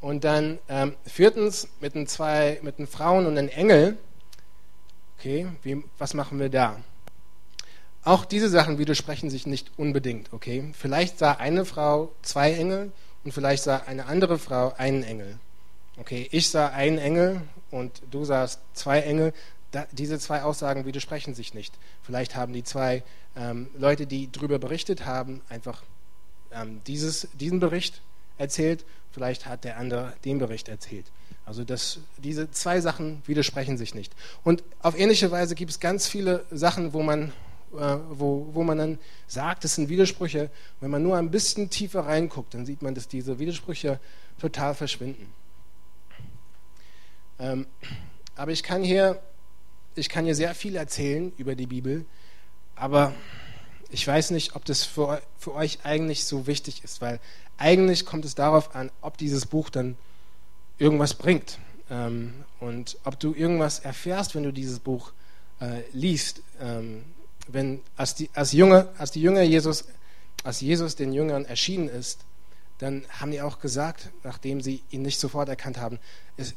Und dann ähm, viertens mit den zwei, mit den Frauen und den Engel. Okay, wie, was machen wir da? Auch diese Sachen widersprechen sich nicht unbedingt, okay? Vielleicht sah eine Frau zwei Engel und vielleicht sah eine andere Frau einen Engel. Okay, ich sah einen Engel und du sahst zwei Engel. Da, diese zwei Aussagen widersprechen sich nicht. Vielleicht haben die zwei ähm, Leute, die darüber berichtet haben, einfach ähm, dieses, diesen Bericht erzählt. Vielleicht hat der andere den Bericht erzählt. Also das, diese zwei Sachen widersprechen sich nicht. Und auf ähnliche Weise gibt es ganz viele Sachen, wo man äh, wo, wo man dann sagt, es sind Widersprüche. Wenn man nur ein bisschen tiefer reinguckt, dann sieht man, dass diese Widersprüche total verschwinden. Ähm, aber ich kann hier, ich kann hier sehr viel erzählen über die Bibel, aber ich weiß nicht, ob das für, für euch eigentlich so wichtig ist, weil eigentlich kommt es darauf an, ob dieses Buch dann irgendwas bringt ähm, und ob du irgendwas erfährst, wenn du dieses Buch äh, liest. Ähm, wenn, als die, als, Junge, als die Jünger Jesus, als Jesus den Jüngern erschienen ist, dann haben die auch gesagt, nachdem sie ihn nicht sofort erkannt haben, es,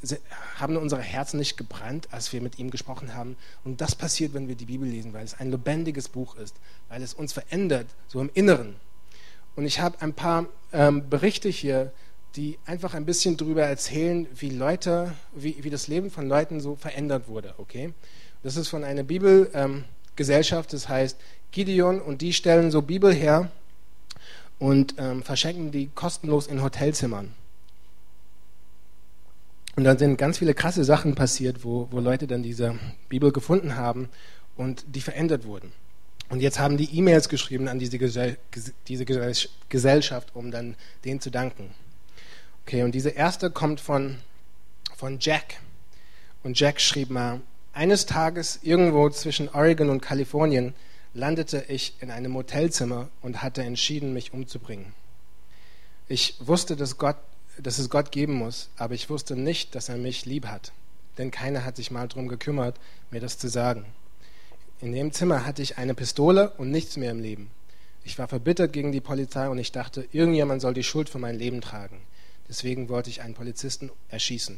haben unsere Herzen nicht gebrannt, als wir mit ihm gesprochen haben. Und das passiert, wenn wir die Bibel lesen, weil es ein lebendiges Buch ist, weil es uns verändert, so im Inneren. Und ich habe ein paar ähm, Berichte hier, die einfach ein bisschen darüber erzählen, wie Leute, wie, wie das Leben von Leuten so verändert wurde. Okay, das ist von einer Bibel. Ähm, das heißt Gideon, und die stellen so Bibel her und ähm, verschenken die kostenlos in Hotelzimmern. Und dann sind ganz viele krasse Sachen passiert, wo, wo Leute dann diese Bibel gefunden haben und die verändert wurden. Und jetzt haben die E-Mails geschrieben an diese, Gesell diese Gesellschaft, um dann denen zu danken. Okay, und diese erste kommt von, von Jack. Und Jack schrieb mal, eines Tages irgendwo zwischen Oregon und Kalifornien landete ich in einem Motelzimmer und hatte entschieden, mich umzubringen. Ich wusste, dass, Gott, dass es Gott geben muss, aber ich wusste nicht, dass er mich lieb hat, denn keiner hat sich mal darum gekümmert, mir das zu sagen. In dem Zimmer hatte ich eine Pistole und nichts mehr im Leben. Ich war verbittert gegen die Polizei und ich dachte, irgendjemand soll die Schuld für mein Leben tragen. Deswegen wollte ich einen Polizisten erschießen.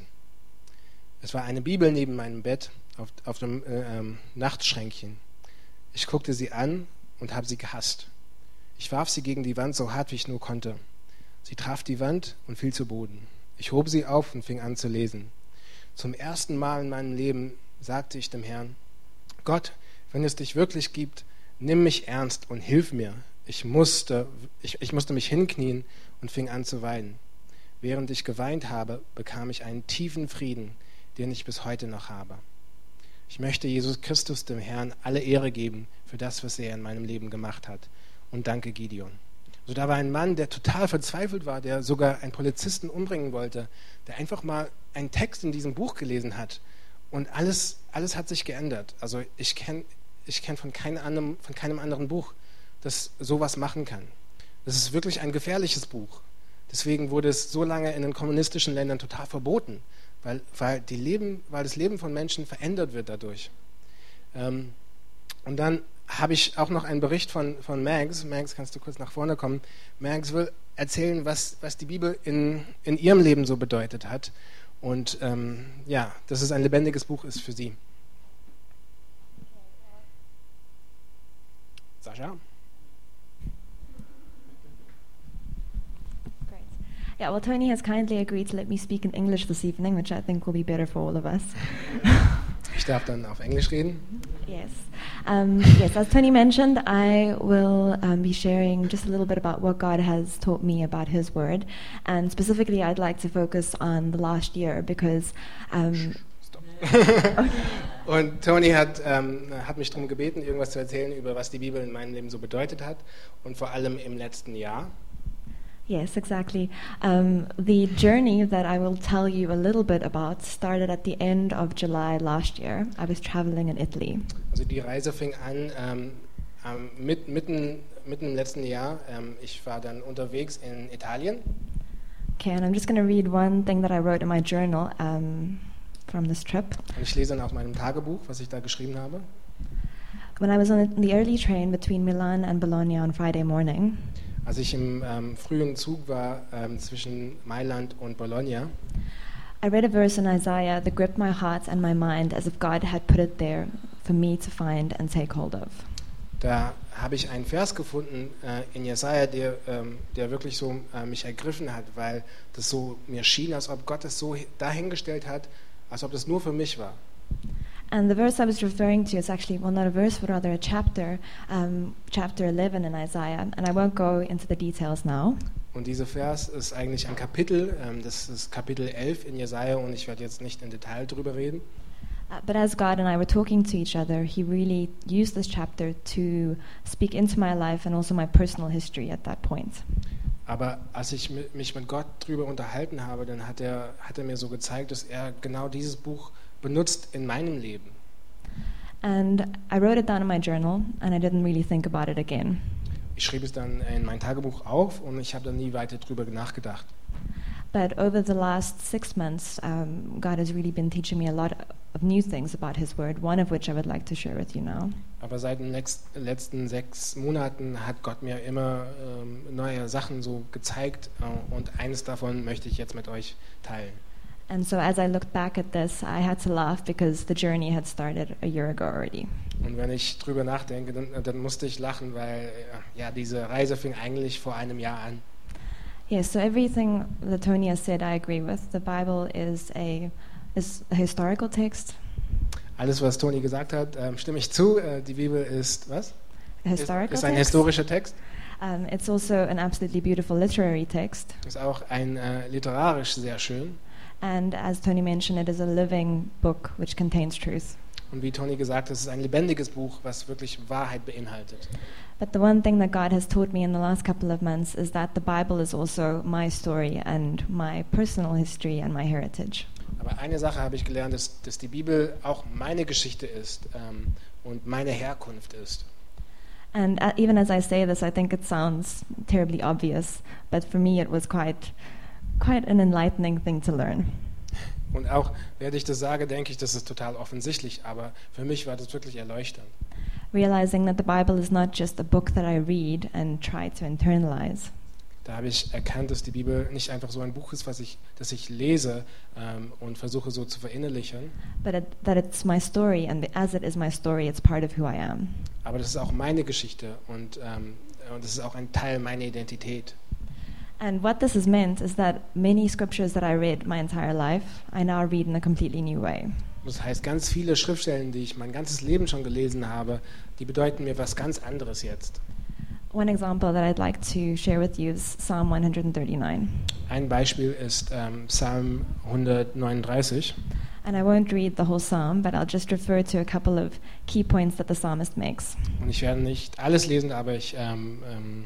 Es war eine Bibel neben meinem Bett auf, auf dem äh, ähm, Nachtschränkchen. Ich guckte sie an und habe sie gehasst. Ich warf sie gegen die Wand so hart, wie ich nur konnte. Sie traf die Wand und fiel zu Boden. Ich hob sie auf und fing an zu lesen. Zum ersten Mal in meinem Leben sagte ich dem Herrn, Gott, wenn es dich wirklich gibt, nimm mich ernst und hilf mir. Ich musste, ich, ich musste mich hinknien und fing an zu weinen. Während ich geweint habe, bekam ich einen tiefen Frieden, den ich bis heute noch habe. Ich möchte Jesus Christus, dem Herrn, alle Ehre geben für das, was er in meinem Leben gemacht hat. Und danke Gideon. Also da war ein Mann, der total verzweifelt war, der sogar einen Polizisten umbringen wollte, der einfach mal einen Text in diesem Buch gelesen hat. Und alles, alles hat sich geändert. Also ich kenne ich kenn von, von keinem anderen Buch, das sowas machen kann. Das ist wirklich ein gefährliches Buch. Deswegen wurde es so lange in den kommunistischen Ländern total verboten, weil, weil, die Leben, weil das Leben von Menschen verändert wird dadurch. Ähm, und dann habe ich auch noch einen Bericht von, von Mags. Mags, kannst du kurz nach vorne kommen? Mags will erzählen, was, was die Bibel in, in ihrem Leben so bedeutet hat. Und ähm, ja, dass es ein lebendiges Buch ist für sie. Sascha? Yeah, well, Tony has kindly agreed to let me speak in English this evening, which I think will be better for all of us. (laughs) ich darf dann auf Englisch reden. Yes. Um, yes, as Tony mentioned, I will um, be sharing just a little bit about what God has taught me about His Word. And specifically, I'd like to focus on the last year because. Um, (laughs) Und Tony hat, ähm, hat mich darum gebeten, irgendwas zu erzählen über was die Bibel in meinem Leben so bedeutet hat und vor allem im letzten Jahr. Yes, exactly. Um, the journey that I will tell you a little bit about started at the end of July last year. I was traveling in Italy. Also die Reise fing an ähm, mit, mitten, mitten im letzten Jahr. Ähm, ich war dann unterwegs in Italien. Okay, and I'm just going to read one thing that I wrote in my journal um, from this trip. Und ich lese dann aus meinem Tagebuch, was ich da geschrieben habe. When I was on the early train between Milan and Bologna on Friday morning. Als ich im ähm, frühen Zug war ähm, zwischen Mailand und Bologna, I read a verse in Isaiah that gripped my heart and my mind as if God had put it there for me to find and take hold of. Da habe ich einen Vers gefunden äh, in Jesaja, der, ähm, der wirklich so äh, mich ergriffen hat, weil das so mir schien, als ob Gott es so dahingestellt hat, als ob das nur für mich war. And the verse I was referring to is actually, well, not a verse, but rather a chapter, um, chapter 11 in Isaiah. And I won't go into the details now. Und dieser Vers ist eigentlich ein Kapitel, ähm, das ist Kapitel 11 in Jesaja und ich werde jetzt nicht im Detail drüber reden. Uh, but as God and I were talking to each other, He really used this chapter to speak into my life and also my personal history at that point. Aber als ich mich mit Gott drüber unterhalten habe, dann hat er, hat er mir so gezeigt, dass er genau dieses Buch benutzt in meinem Leben. And I wrote it down in my journal and I didn't really think about it again. Ich schrieb es dann in mein Tagebuch auf und ich habe dann nie weiter drüber nachgedacht. But over the last six months, um, God has really been teaching me a lot of new things about His Word. One of which I would like to share with you now. Aber seit den letzten sechs Monaten hat Gott mir immer ähm, neue Sachen so gezeigt äh, und eines davon möchte ich jetzt mit euch teilen. And so as I looked back at this, I had to laugh because the journey had started a year ago already. Und wenn ich drüber nachdenke, dann, dann musste ich lachen, weil ja diese Reise fing eigentlich vor einem Jahr an. Yes, so everything that Tony has said, I agree with. The Bible is a is a historical text. Alles, was Tony gesagt hat, ähm, stimme ich zu. Äh, die Bibel ist was? A historical ist, ist ein text. historischer Text. Um, it's also an absolutely beautiful literary text. Ist auch ein äh, literarisch sehr schön. And as Tony mentioned, it is a living book which contains truth. Und wie Tony gesagt hat, es ist ein lebendiges Buch, was wirklich Wahrheit beinhaltet. But the one thing that God has taught me in the last couple of months is that the Bible is also my story and my personal history and my heritage. Aber eine Sache habe ich gelernt, dass, dass die Bibel auch meine Geschichte ist ähm, und meine Herkunft ist. And uh, even as I say this, I think it sounds terribly obvious, but for me it was quite quite an enlightening thing to learn. Und auch, während ich das sage, denke ich, das ist total offensichtlich, aber für mich war das wirklich erleuchtend. Realizing that the Bible is not just a book that I read and try to internalize. Da habe ich erkannt, dass die Bibel nicht einfach so ein Buch ist, was ich, das ich lese ähm, und versuche so zu verinnerlichen. But it, that it's my story, and as it is my story, it's part of who I am. Aber das ist auch meine Geschichte und, ähm, und das ist auch ein Teil meiner Identität. And what this has meant is that many scriptures that I read my entire life, I now read in a completely new way. Das heißt, ganz viele Schriftstellen, die ich mein ganzes Leben schon gelesen habe, die bedeuten mir was ganz anderes jetzt. One example that I'd like to share with you is Psalm 139. Ein Beispiel ist ähm, Psalm 139. And I won't read the whole psalm, but I'll just refer to a couple of key points that the psalmist makes. Und ich werde nicht alles lesen, aber ich ähm, ähm,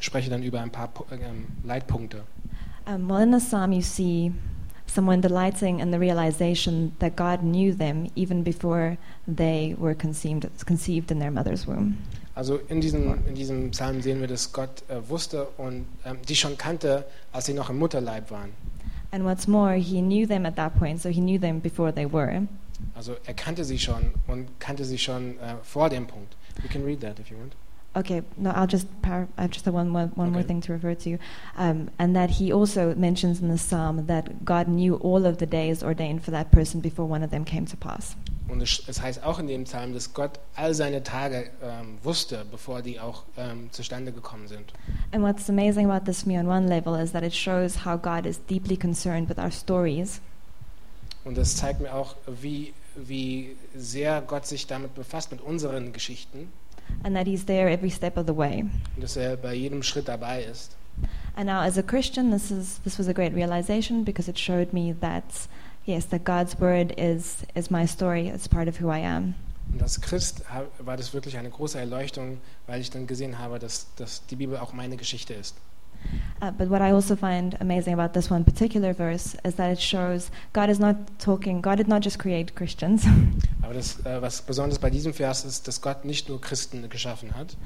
spreche dann über ein paar ähm, Leitpunkte. Um, well, in the psalm, you see someone delighting in the realization that God knew them even before they were conceived, conceived in their mother's womb. Also in diesem, in diesem Psalm sehen wir, dass Gott äh, wusste und ähm, die schon kannte, als sie noch im Mutterleib waren. And what's more, he knew them at that point, so he knew them before they were. Also er kannte sie schon und kannte sie schon äh, vor dem Punkt. You can read that if you want. Okay, no, I'll just par- I have just one more, one more Okay. thing to refer to, um, and that he also mentions in the psalm that God knew all of the days ordained for that person before one of them came to pass. Und es, es heißt auch in dem Psalm, dass Gott all seine Tage ähm, wusste, bevor die auch ähm, zustande gekommen sind. And what's amazing about this me on one level is that it shows how God is deeply concerned with our stories, Und das zeigt mir auch, wie, wie sehr Gott sich damit befasst, mit unseren Geschichten. And that He's there every step of the way. Und dass er bei jedem Schritt dabei ist. And now, as a Christian, this is this was a great realization because it showed me that yes, that God's word is is my story. It's part of who I am. Und als Christ war das wirklich eine große Erleuchtung, weil ich dann gesehen habe, dass, dass die Bibel auch meine Geschichte ist. Uh, but what I also find amazing about this one particular verse is that it shows God is not talking. God did not just create Christians. (laughs) Aber das, äh, was besonders bei diesem Vers ist, dass Gott nicht nur Christen geschaffen hat,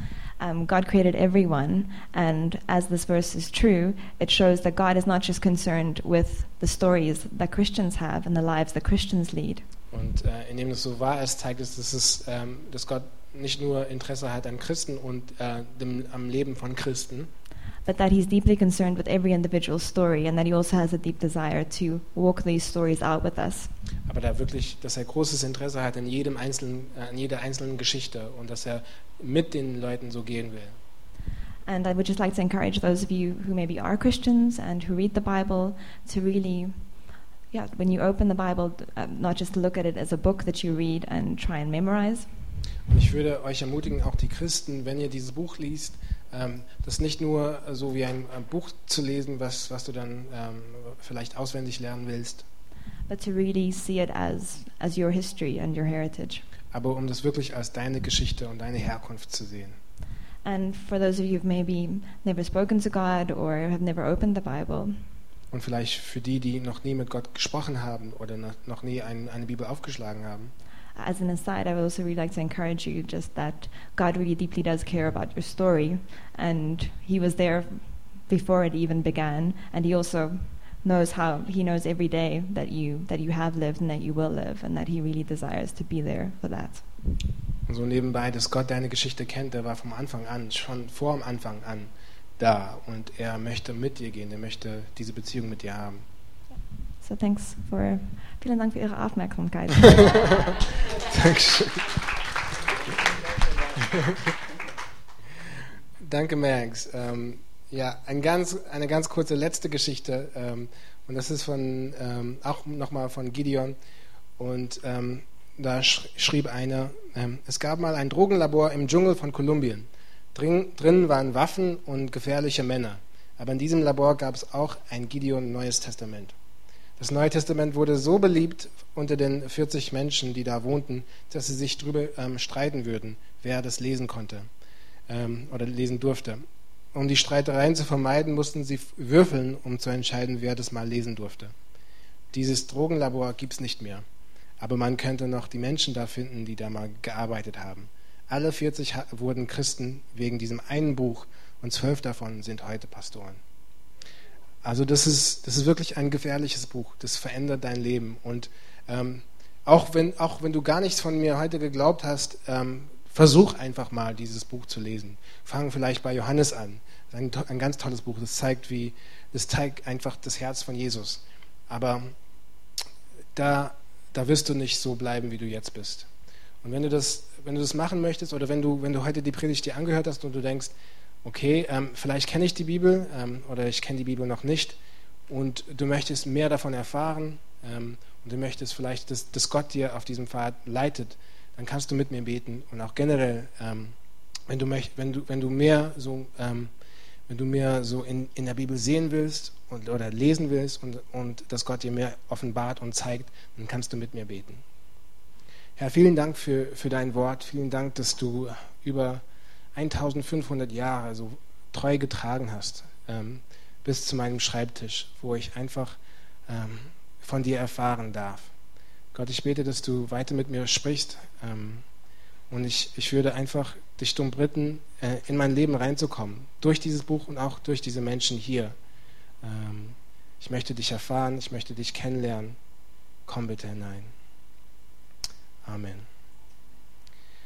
um, God created everyone, and as this verse is true, it shows that God is not just concerned with the stories that Christians have and the lives that Christians lead. Und äh, indem das so wahr ist, zeigt es, dass, es ähm, dass Gott nicht nur Interesse hat an Christen und äh, dem, am Leben von Christen, but that he's deeply concerned with every individual story and that he also has a deep desire to walk these stories out with us. aber da wirklich, dass er großes Interesse hat an jedem einzelnen, äh, an jeder einzelnen Geschichte und dass er mit den Leuten so gehen will. And I would just like to encourage those of you who maybe are Christians and who read the Bible to really, yeah, when you open the Bible, uh, not just look at it as a book that you read and try and memorize, Und ich würde euch ermutigen, auch die Christen, wenn ihr dieses Buch liest, das nicht nur so wie ein, ein Buch zu lesen, was, was du dann ähm, vielleicht auswendig lernen willst, really as, as aber um das wirklich als deine Geschichte und deine Herkunft zu sehen. And for those of you who've maybe never spoken to God or have never opened the Bible, Und vielleicht für die, die noch nie mit Gott gesprochen haben oder noch, nie ein, eine Bibel aufgeschlagen haben, as an aside, I would also really like to encourage you just that God really deeply does care about your story, and He was there before it even began, and He also knows how He knows every day that you that you have lived and that you will live, and that He really desires to be there for that. so nebenbei, dass Gott deine Geschichte kennt, der war vom Anfang an, schon vor dem Anfang an da und er möchte mit dir gehen, er möchte diese Beziehung mit dir haben. So thanks for vielen Dank für Ihre Aufmerksamkeit. (laughs) Dankeschön. Danke, Max. Ähm, ja, ein ganz, eine ganz kurze letzte Geschichte. Ähm, und das ist von, ähm, auch nochmal von Gideon. Und ähm, da sch schrieb einer, ähm, es gab mal ein Drogenlabor im Dschungel von Kolumbien. Drin, drinnen waren Waffen und gefährliche Männer. Aber in diesem Labor gab es auch ein Gideon Neues Testament. Das Neue Testament wurde so beliebt unter den 40 Menschen, die da wohnten, dass sie sich darüber ähm, streiten würden, wer das lesen konnte ähm, oder lesen durfte. Um die Streitereien zu vermeiden, mussten sie würfeln, um zu entscheiden, wer das mal lesen durfte. Dieses Drogenlabor gibt es nicht mehr, aber man könnte noch die Menschen da finden, die da mal gearbeitet haben. Alle 40 ha- wurden Christen wegen diesem einen Buch und zwölf davon sind heute Pastoren. Also das ist, das ist wirklich ein gefährliches Buch. Das verändert dein Leben. Und ähm, auch, wenn, auch wenn du gar nichts von mir heute geglaubt hast, ähm, versuch einfach mal dieses Buch zu lesen. Fang vielleicht bei Johannes an. Das ist ein, ein ganz tolles Buch. Das zeigt, wie, das zeigt einfach das Herz von Jesus. Aber da, da wirst du nicht so bleiben, wie du jetzt bist. Und wenn du das, wenn du das machen möchtest oder wenn du, wenn du heute die Predigt dir angehört hast und du denkst, okay, ähm, vielleicht kenne ich die Bibel ähm, oder ich kenne die Bibel noch nicht und du möchtest mehr davon erfahren ähm, und du möchtest vielleicht, dass, dass, Gott dir auf diesem Pfad leitet, dann kannst du mit mir beten und auch generell, ähm, wenn, du möcht, wenn, du, wenn du mehr so, ähm, wenn du mehr so in, in der Bibel sehen willst und, oder lesen willst und, und dass Gott dir mehr offenbart und zeigt, dann kannst du mit mir beten. Herr, vielen Dank für, für dein Wort. Vielen Dank, dass du über 1500 Jahre so treu getragen hast, ähm, bis zu meinem Schreibtisch, wo ich einfach ähm, von dir erfahren darf. Gott, ich bete, dass du weiter mit mir sprichst. Ähm, und ich, ich würde einfach dich darum bitten, äh, in mein Leben reinzukommen. Durch dieses Buch und auch durch diese Menschen hier. Ähm, ich möchte dich erfahren, ich möchte dich kennenlernen. Komm bitte hinein. Amen.